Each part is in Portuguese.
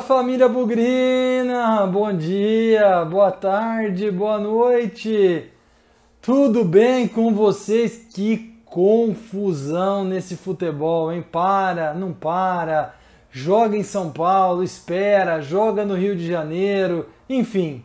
Família Bugrina! Bom dia, boa tarde, boa noite! Tudo bem com vocês? Que confusão nesse futebol, hein? Para, não para, joga em São Paulo, espera, joga no Rio de Janeiro, enfim.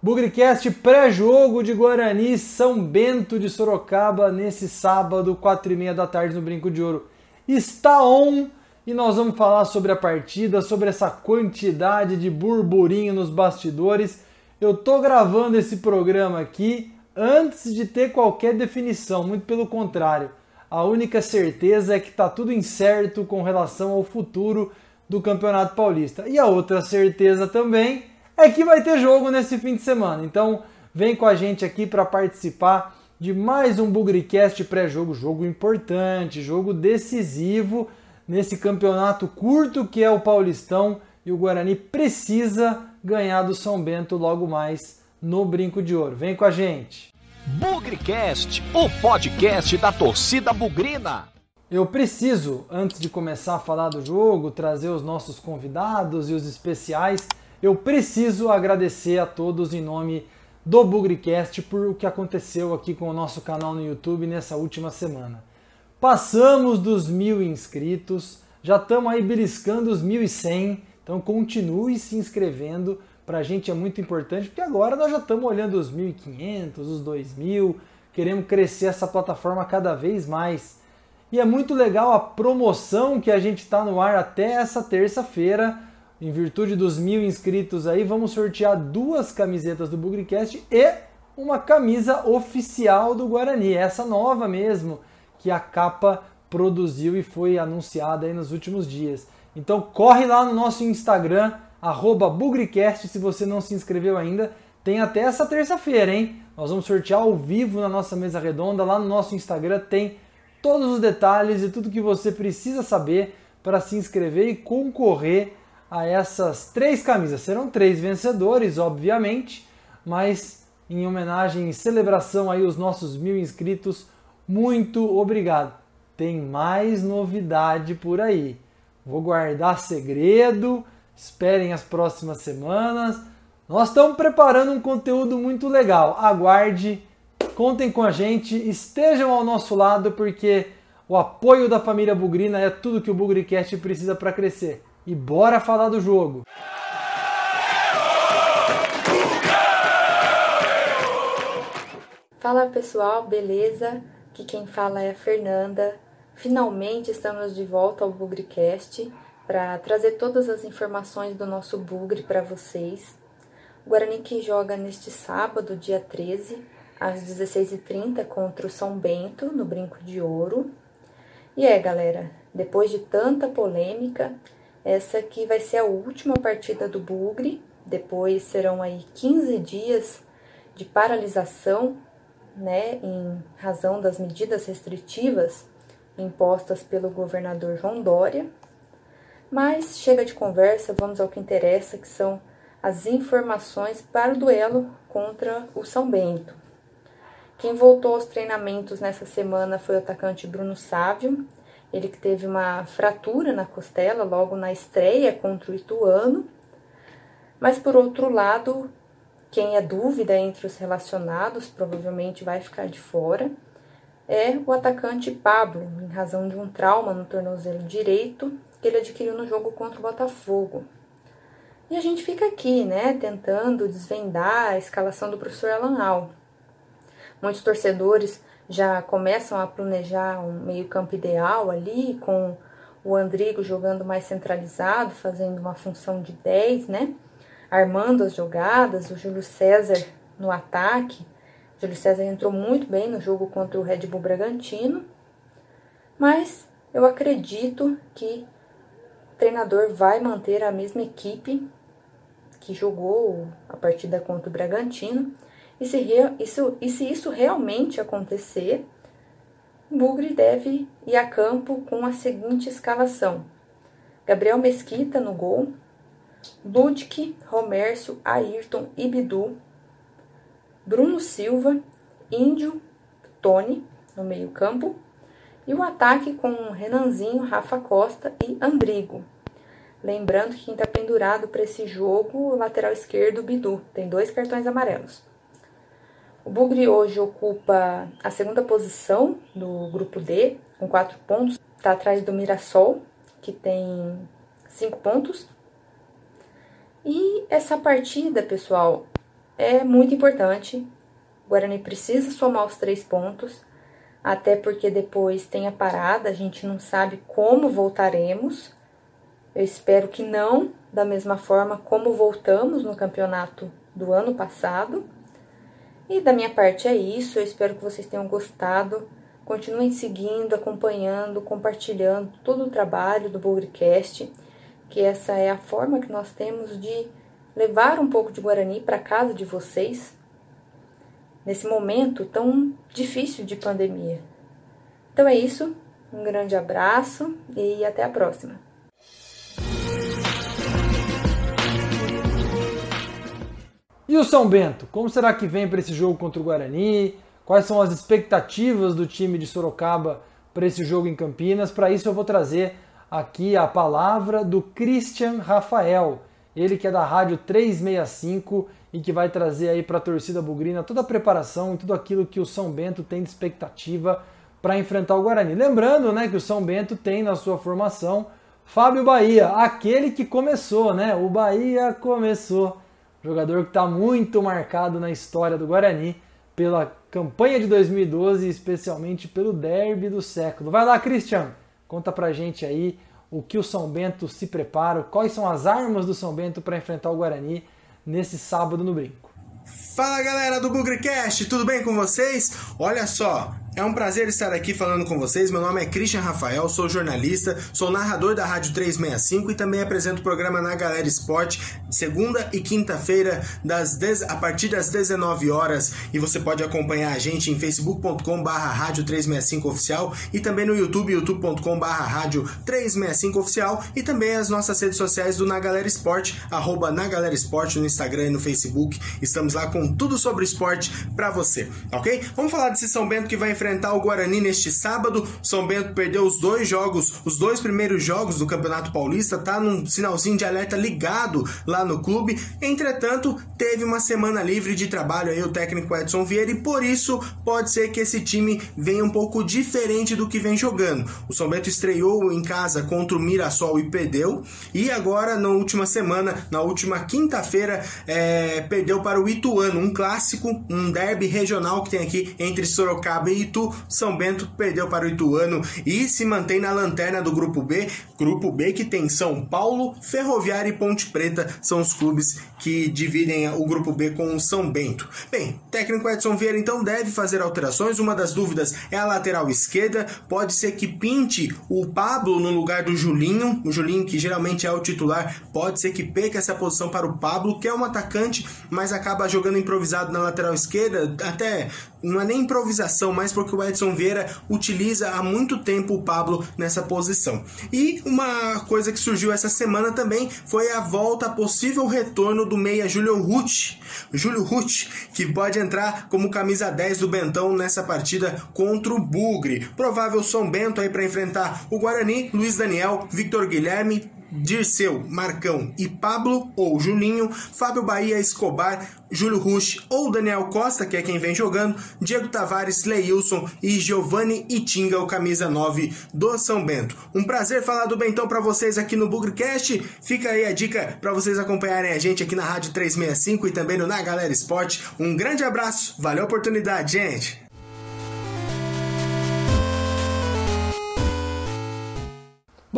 Bugricast pré-jogo de Guarani São Bento de Sorocaba nesse sábado, quatro e meia da tarde no Brinco de Ouro. Está on! E nós vamos falar sobre a partida, sobre essa quantidade de burburinho nos bastidores. Eu tô gravando esse programa aqui antes de ter qualquer definição, muito pelo contrário. A única certeza é que tá tudo incerto com relação ao futuro do Campeonato Paulista. E a outra certeza também é que vai ter jogo nesse fim de semana. Então, vem com a gente aqui para participar de mais um Bugricast pré-jogo, jogo importante, jogo decisivo nesse campeonato curto que é o Paulistão e o Guarani precisa ganhar do São Bento logo mais no Brinco de Ouro. Vem com a gente. Bugrecast, o podcast da torcida bugrina. Eu preciso, antes de começar a falar do jogo, trazer os nossos convidados e os especiais, eu preciso agradecer a todos em nome do Bugrecast por o que aconteceu aqui com o nosso canal no YouTube nessa última semana. Passamos dos mil inscritos, já estamos aí beliscando os 1.100, então continue se inscrevendo, para a gente é muito importante, porque agora nós já estamos olhando os 1.500, os 2.000, queremos crescer essa plataforma cada vez mais. E é muito legal a promoção que a gente está no ar até essa terça-feira, em virtude dos mil inscritos aí, vamos sortear duas camisetas do Bugrecast e uma camisa oficial do Guarani, essa nova mesmo, que a capa produziu e foi anunciada aí nos últimos dias. Então corre lá no nosso Instagram, Bugricast, se você não se inscreveu ainda. Tem até essa terça-feira, hein? Nós vamos sortear ao vivo na nossa mesa redonda. Lá no nosso Instagram tem todos os detalhes e tudo que você precisa saber para se inscrever e concorrer a essas três camisas. Serão três vencedores, obviamente, mas em homenagem e celebração aí os nossos mil inscritos, muito obrigado. Tem mais novidade por aí. Vou guardar segredo. Esperem as próximas semanas. Nós estamos preparando um conteúdo muito legal. Aguarde, contem com a gente, estejam ao nosso lado porque o apoio da família Bugrina é tudo que o Bugricast precisa para crescer. E bora falar do jogo. Fala pessoal, beleza? Aqui quem fala é a Fernanda. Finalmente estamos de volta ao Bugrecast para trazer todas as informações do nosso Bugre para vocês. O Guarani que joga neste sábado, dia 13, às 16h30 contra o São Bento, no Brinco de Ouro. E é, galera, depois de tanta polêmica, essa aqui vai ser a última partida do Bugre. Depois serão aí 15 dias de paralisação né, em razão das medidas restritivas impostas pelo governador João Dória. Mas chega de conversa, vamos ao que interessa, que são as informações para o duelo contra o São Bento. Quem voltou aos treinamentos nessa semana foi o atacante Bruno Sávio, ele que teve uma fratura na costela logo na estreia contra o Ituano. Mas por outro lado, quem é dúvida entre os relacionados provavelmente vai ficar de fora é o atacante Pablo, em razão de um trauma no tornozelo direito que ele adquiriu no jogo contra o Botafogo. E a gente fica aqui, né, tentando desvendar a escalação do professor Alan Al. Muitos torcedores já começam a planejar um meio-campo ideal ali, com o Andrigo jogando mais centralizado, fazendo uma função de 10, né? Armando as jogadas, o Júlio César no ataque. O Júlio César entrou muito bem no jogo contra o Red Bull Bragantino, mas eu acredito que o treinador vai manter a mesma equipe que jogou a partida contra o Bragantino. E se, isso, e se isso realmente acontecer, Bugre deve ir a campo com a seguinte escalação: Gabriel Mesquita no gol, Ludwig, Romércio, Ayrton e Bidu, Bruno Silva, Índio, Tony no meio-campo e o ataque com Renanzinho, Rafa Costa e Andrigo. Lembrando que quem está pendurado para esse jogo o lateral esquerdo Bidu, tem dois cartões amarelos. O Bugre hoje ocupa a segunda posição do grupo D, com quatro pontos. Está atrás do Mirassol, que tem cinco pontos. E essa partida, pessoal, é muito importante. O Guarani precisa somar os três pontos, até porque depois tem a parada, a gente não sabe como voltaremos. Eu espero que não da mesma forma como voltamos no campeonato do ano passado. E da minha parte é isso. Eu espero que vocês tenham gostado. Continuem seguindo, acompanhando, compartilhando todo o trabalho do Bugrecast, que essa é a forma que nós temos de levar um pouco de Guarani para casa de vocês nesse momento tão difícil de pandemia. Então é isso. Um grande abraço e até a próxima. E o São Bento? Como será que vem para esse jogo contra o Guarani? Quais são as expectativas do time de Sorocaba para esse jogo em Campinas? Para isso eu vou trazer aqui a palavra do Christian Rafael, ele que é da Rádio 365 e que vai trazer aí para a torcida bugrina toda a preparação e tudo aquilo que o São Bento tem de expectativa para enfrentar o Guarani. Lembrando, né, que o São Bento tem na sua formação Fábio Bahia, aquele que começou, né? O Bahia começou jogador que está muito marcado na história do Guarani pela campanha de 2012 especialmente pelo derby do século. Vai lá, Christian, conta pra gente aí o que o São Bento se prepara, quais são as armas do São Bento para enfrentar o Guarani nesse sábado no Brinco. Fala galera do BugriCast, tudo bem com vocês? Olha só, é um prazer estar aqui falando com vocês. Meu nome é Christian Rafael, sou jornalista, sou narrador da Rádio 365 e também apresento o programa na Galera Esporte, segunda e quinta-feira, a partir das 19 horas. E você pode acompanhar a gente em facebook.com.br rádio 365 oficial e também no YouTube, youtube.com.br rádio 365 oficial e também as nossas redes sociais do Na Galera Esporte, arroba Na Galera Esporte no Instagram e no Facebook. Estamos lá com tudo sobre esporte para você, ok? Vamos falar desse São Bento que vai enfrentar enfrentar o Guarani neste sábado. São Bento perdeu os dois jogos, os dois primeiros jogos do Campeonato Paulista, tá num sinalzinho de alerta ligado lá no clube. Entretanto, teve uma semana livre de trabalho aí o técnico Edson Vieira e por isso pode ser que esse time venha um pouco diferente do que vem jogando. O São Bento estreou em casa contra o Mirassol e perdeu, e agora na última semana, na última quinta-feira, é, perdeu para o Ituano, um clássico, um derby regional que tem aqui entre Sorocaba e Ituano São Bento perdeu para o Ituano e se mantém na lanterna do Grupo B. Grupo B que tem São Paulo, Ferroviária e Ponte Preta, são os clubes que dividem o Grupo B com o São Bento. Bem, técnico Edson Vieira então deve fazer alterações. Uma das dúvidas é a lateral esquerda. Pode ser que pinte o Pablo no lugar do Julinho. O Julinho, que geralmente é o titular, pode ser que perca essa posição para o Pablo, que é um atacante, mas acaba jogando improvisado na lateral esquerda. Até não é nem improvisação, mas porque o Edson Vieira utiliza há muito tempo o Pablo nessa posição. E uma coisa que surgiu essa semana também foi a volta, a possível retorno do meia Júlio Ruth. Júlio Ruth, que pode entrar como camisa 10 do Bentão nessa partida contra o Bugre. Provável São Bento aí para enfrentar o Guarani, Luiz Daniel, Victor Guilherme, Dirceu, Marcão e Pablo ou Juninho, Fábio Bahia, Escobar, Júlio Rush ou Daniel Costa, que é quem vem jogando, Diego Tavares, Leilson e Giovanni Itinga, o camisa 9 do São Bento. Um prazer falar do Bentão para vocês aqui no Bugrecast. Fica aí a dica para vocês acompanharem a gente aqui na Rádio 365 e também no Na Galera Esporte. Um grande abraço, valeu a oportunidade, gente!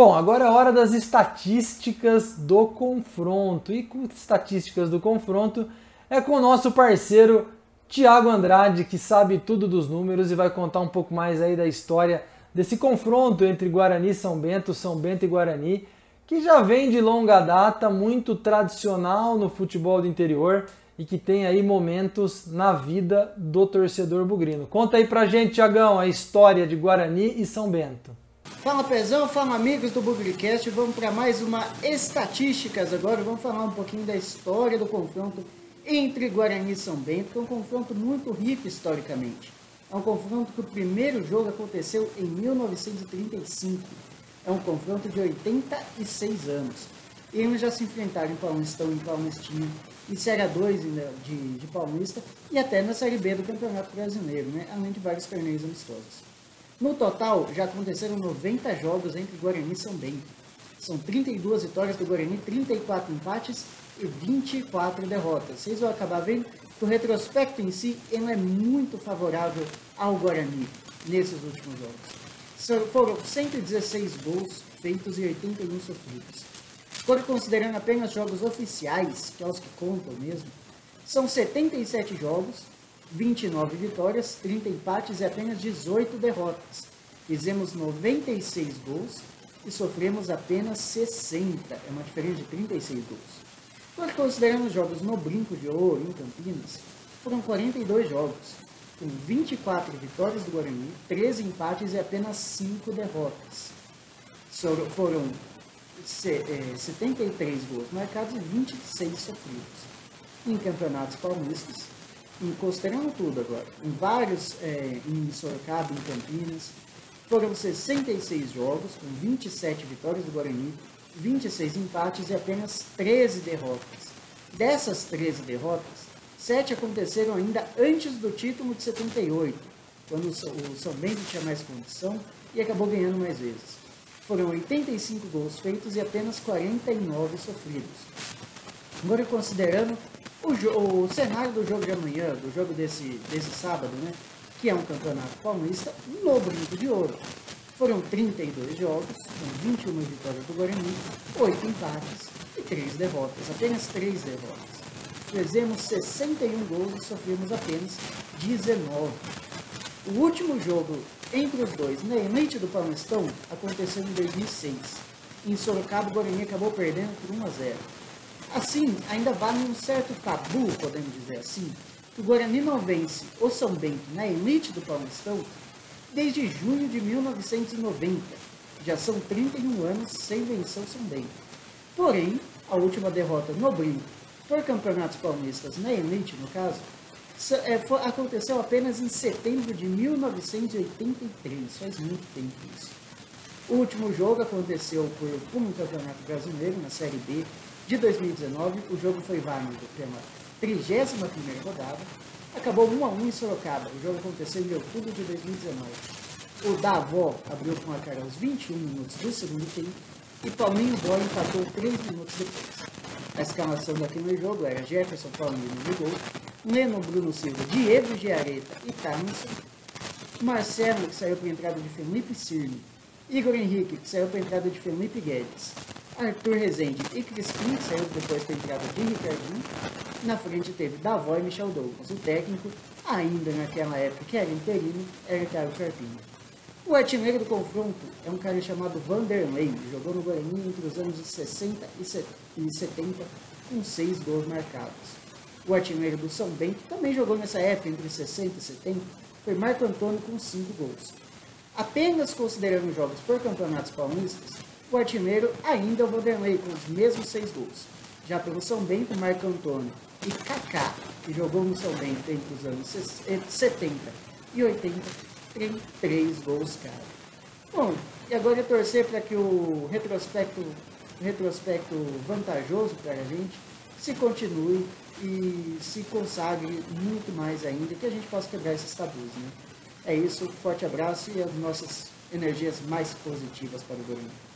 Bom, agora é hora das estatísticas do confronto. E com estatísticas do confronto é com o nosso parceiro Tiago Andrade, que sabe tudo dos números e vai contar um pouco mais aí da história desse confronto entre Guarani e São Bento, São Bento e Guarani, que já vem de longa data, muito tradicional no futebol do interior e que tem aí momentos na vida do torcedor bugrino. Conta aí pra gente, Tiagão, a história de Guarani e São Bento. Fala Pezão, fala amigos do Bugrecast, vamos para mais uma estatísticas agora, vamos falar um pouquinho da história do confronto entre Guarani e São Bento, que é um confronto muito rico historicamente. É um confronto que o primeiro jogo aconteceu em 1935, é um confronto de 86 anos. E eles já se enfrentaram em Paulistão, em Palmistinha, em Série A2 de, de Paulista e até na Série B do Campeonato Brasileiro, né? além de vários torneios amistosos. No total, já aconteceram 90 jogos entre Guarani e São Bento. São 32 vitórias do Guarani, 34 empates e 24 derrotas. Vocês vão acabar vendo que o retrospecto em si ele é muito favorável ao Guarani nesses últimos jogos. Foram 116 gols feitos e 81 sofridos. Quando considerando apenas jogos oficiais, que é os que contam mesmo, são 77 jogos, 29 vitórias, 30 empates e apenas 18 derrotas. Fizemos 96 gols e sofremos apenas 60, é uma diferença de 36 gols. Quando considerando os jogos no Brinco de Ouro, em Campinas, foram 42 jogos, com 24 vitórias do Guarani, 13 empates e apenas 5 derrotas. Foram 73 é, gols marcados e 26 sofridos. Em campeonatos paulistas, considerando tudo agora, em vários, é, em Sorocaba, em Campinas, foram 66 jogos, com 27 vitórias do Guarani, 26 empates e apenas 13 derrotas. Dessas 13 derrotas, 7 aconteceram ainda antes do título de 78, quando o São Bento tinha mais condição e acabou ganhando mais vezes. Foram 85 gols feitos e apenas 49 sofridos. Agora, considerando o, o, cenário do jogo de amanhã, do jogo desse, desse sábado, né, que é um campeonato paulista, no Brinco de Ouro. Foram 32 jogos, com 21 vitórias do Guarani, 8 empates e 3 derrotas, apenas 3 derrotas. Fizemos 61 gols e sofremos apenas 19. O último jogo entre os dois, na elite do Paulistão, aconteceu em 2006. Em Sorocaba, o Guarani acabou perdendo por 1 a 0. Assim, ainda vale um certo tabu, podemos dizer assim, que o Guarani não vence o São Bento na elite do Paulistão desde junho de 1990. Já são 31 anos sem vencer o São Bento. Porém, a última derrota no brinco por campeonatos paulistas na elite, no caso, foi, aconteceu apenas em setembro de 1983, faz muito tempo isso. O último jogo aconteceu por um campeonato brasileiro, na Série B de 2019. O jogo foi válido pela 31 rodada. Acabou 1 a 1 em Sorocaba. O jogo aconteceu em outubro de 2019. O Davó abriu com a cara aos 21 minutos do segundo tempo e Paulinho Boy empatou 3 minutos depois. A escalação daquele jogo era Jefferson Paulinho no gol, Leno Bruno Silva, Diego Giareta e Carlos, Marcelo, que saiu para a entrada de Felipe Cirne, Igor Henrique, que saiu para a entrada de Felipe Guedes, Arthur Rezende e Crispim, que saiu depois para a entrada de Ricardinho. Na frente teve Davó e Michel Douglas. O técnico, ainda naquela época que era interino, era Thiago Carpinho. O artilheiro do confronto é um cara chamado Vanderlei, jogou no Guarani entre os anos de 60 e 70, com seis gols marcados. O artilheiro do São Bento também jogou nessa época, entre 60 e 70, foi Marco Antônio com 5 gols. Apenas considerando jogos por campeonatos paulistas, o artilheiro ainda é o Vanderlei, com os mesmos 6 gols. Já pelo São Bento, Marco Antônio e Kaká, que jogou no São Bento entre os anos 70 e 80, tem 3 gols cada. Bom, e agora é torcer para que o retrospecto, retrospecto vantajoso para a gente se continue e se consagre muito mais ainda, que a gente possa quebrar esses tabus. Né? É isso, forte abraço e as nossas energias mais positivas para o Guarani.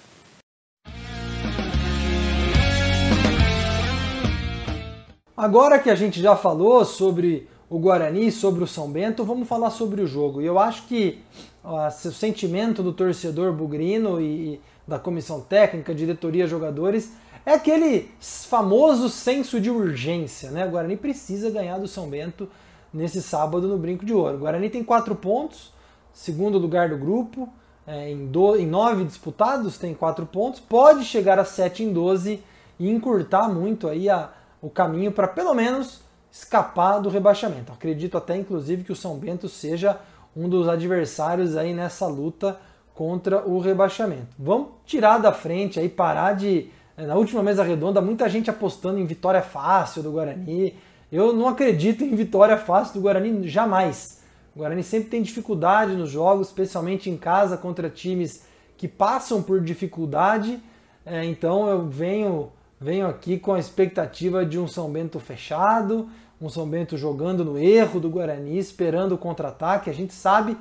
Agora que a gente já falou sobre o Guarani, sobre o São Bento, vamos falar sobre o jogo. E eu acho que ó, o sentimento do torcedor bugrino e, e da comissão técnica, diretoria, jogadores, é aquele famoso senso de urgência, né? O Guarani precisa ganhar do São Bento nesse sábado no Brinco de Ouro. O Guarani tem quatro pontos, segundo lugar do grupo, é, em, do, em nove disputados tem quatro pontos, pode chegar a sete em doze e encurtar muito aí a, o caminho para pelo menos escapar do rebaixamento. Acredito até inclusive que o São Bento seja um dos adversários aí nessa luta contra o rebaixamento. Vamos tirar da frente aí, parar de é, na última mesa redonda, muita gente apostando em vitória fácil do Guarani. Eu não acredito em vitória fácil do Guarani jamais. O Guarani sempre tem dificuldade nos jogos, especialmente em casa contra times que passam por dificuldade. É, então eu venho venho aqui com a expectativa de um São Bento fechado, um São Bento jogando no erro do Guarani, esperando o contra-ataque. A gente sabe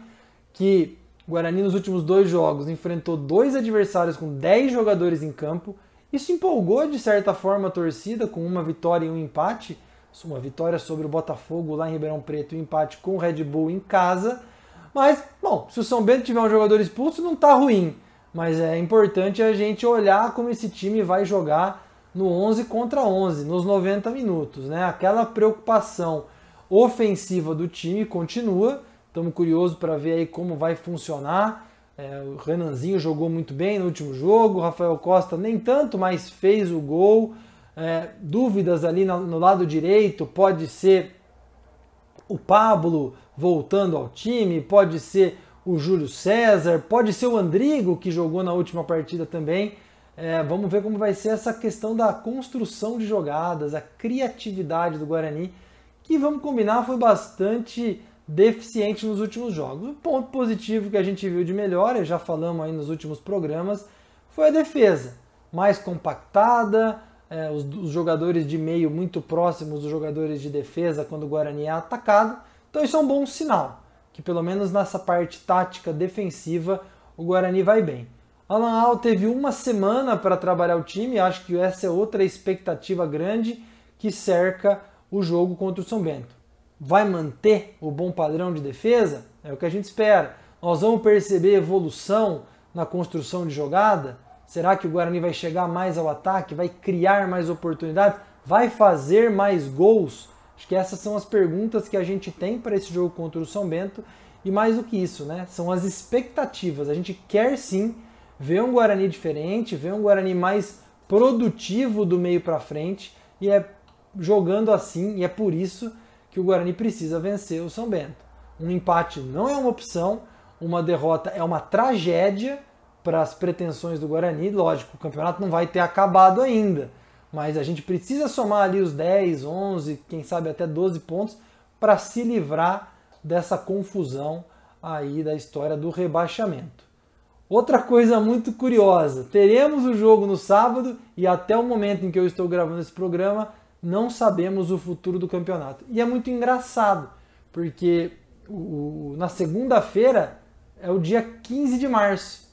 que o Guarani nos últimos dois jogos enfrentou dois adversários com 10 jogadores em campo. Isso empolgou de certa forma a torcida com uma vitória e um empate. Uma vitória sobre o Botafogo lá em Ribeirão Preto e um empate com o Red Bull em casa. Mas, bom, se o São Bento tiver um jogador expulso, não está ruim. Mas é importante a gente olhar como esse time vai jogar no 11 contra 11, nos 90 minutos. Né? Aquela preocupação ofensiva do time continua. Estamos curiosos para ver aí como vai funcionar. É, o Renanzinho jogou muito bem no último jogo, o Rafael Costa nem tanto, mas fez o gol. É, dúvidas ali no, no lado direito, pode ser o Pablo voltando ao time, pode ser o Júlio César, pode ser o Andrigo que jogou na última partida também. É, vamos ver como vai ser essa questão da construção de jogadas, a criatividade do Guarani, que vamos combinar foi bastante deficiente nos últimos jogos. O ponto positivo que a gente viu de melhora, já falamos aí nos últimos programas, foi a defesa, mais compactada, é, os, os, jogadores de meio muito próximos dos jogadores de defesa quando o Guarani é atacado. Então isso é um bom sinal, que pelo menos nessa parte tática defensiva o Guarani vai bem. Alan Al teve uma semana para trabalhar o time, acho que essa é outra expectativa grande que cerca o jogo contra o São Bento. Vai manter o bom padrão de defesa? É o que a gente espera. Nós vamos perceber evolução na construção de jogada? Será que o Guarani vai chegar mais ao ataque? Vai criar mais oportunidades? Vai fazer mais gols? Acho que essas são as perguntas que a gente tem para esse jogo contra o São Bento. E mais do que isso, né? São as expectativas. A gente quer sim ver um Guarani diferente, ver um Guarani mais produtivo do meio para frente. E é jogando assim, e é por isso que o Guarani precisa vencer o São Bento. Um empate não é uma opção, uma derrota é uma tragédia para as pretensões do Guarani. Lógico, o campeonato não vai ter acabado ainda, mas a gente precisa somar ali os 10, 11, quem sabe até 12 pontos para se livrar dessa confusão aí da história do rebaixamento. Outra coisa muito curiosa, teremos o jogo no sábado e até o momento em que eu estou gravando esse programa, não sabemos o futuro do campeonato. E é muito engraçado, porque o, na segunda-feira é o dia 15 de março.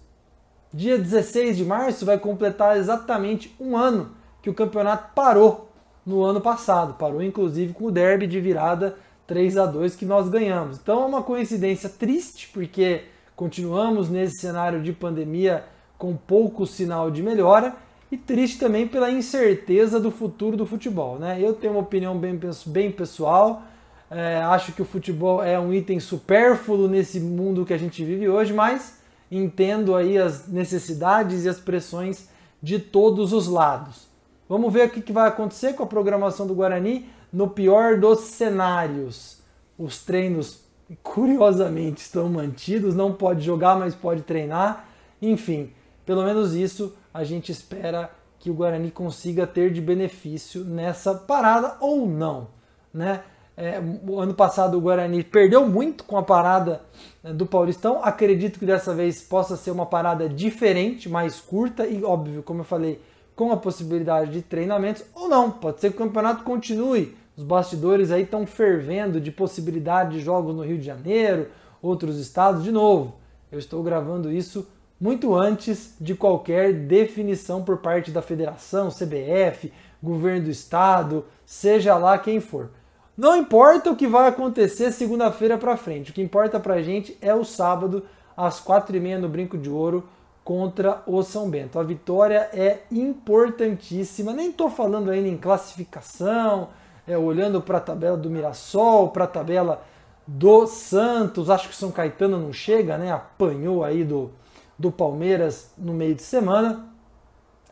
Dia 16 de março vai completar exatamente um ano que o campeonato parou no ano passado. Parou inclusive com o derby de virada 3 a 2 que nós ganhamos. Então é uma coincidência triste, porque continuamos nesse cenário de pandemia com pouco sinal de melhora e triste também pela incerteza do futuro do futebol. Né? Eu tenho uma opinião bem, bem pessoal, é, acho que o futebol é um item supérfluo nesse mundo que a gente vive hoje, mas entendo aí as necessidades e as pressões de todos os lados. Vamos ver o que vai acontecer com a programação do Guarani no pior dos cenários. Os treinos, curiosamente, estão mantidos, não pode jogar, mas pode treinar. Enfim, pelo menos isso a gente espera que o Guarani consiga ter de benefício nessa parada ou não, né? É, o ano passado o Guarani perdeu muito com a parada né, do Paulistão. Acredito que dessa vez possa ser uma parada diferente, mais curta e, óbvio, como eu falei, com a possibilidade de treinamentos ou não. Pode ser que o campeonato continue. Os bastidores aí estão fervendo de possibilidade de jogos no Rio de Janeiro, outros estados. De novo, eu estou gravando isso muito antes de qualquer definição por parte da federação, CBF, governo do estado, seja lá quem for. Não importa o que vai acontecer segunda-feira para frente, o que importa para a gente é o sábado às quatro e meia no Brinco de Ouro contra o São Bento. A vitória é importantíssima. Nem estou falando ainda em classificação, é, olhando para a tabela do Mirassol, para a tabela do Santos. Acho que São Caetano não chega, né? Apanhou aí do, do Palmeiras no meio de semana.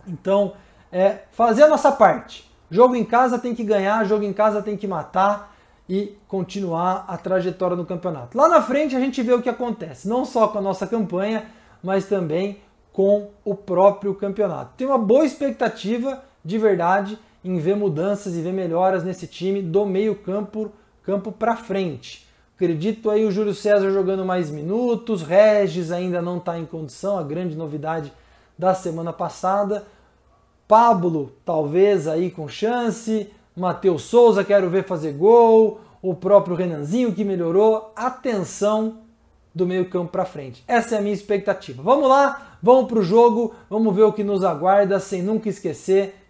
Então, é fazer a nossa parte Jogo em casa tem que ganhar, jogo em casa tem que matar e continuar a trajetória no campeonato. Lá na frente a gente vê o que acontece, não só com a nossa campanha, mas também com o próprio campeonato. Tem uma boa expectativa de verdade em ver mudanças e ver melhoras nesse time do meio campo campo para frente. Acredito aí o Júlio César jogando mais minutos, Regis ainda não está em condição, a grande novidade da semana passada Pablo, talvez aí com chance. Matheus Souza, quero ver fazer gol. O próprio Renanzinho que melhorou. Atenção do meio-campo para frente. Essa é a minha expectativa. Vamos lá, vamos para o jogo, vamos ver o que nos aguarda, sem nunca esquecer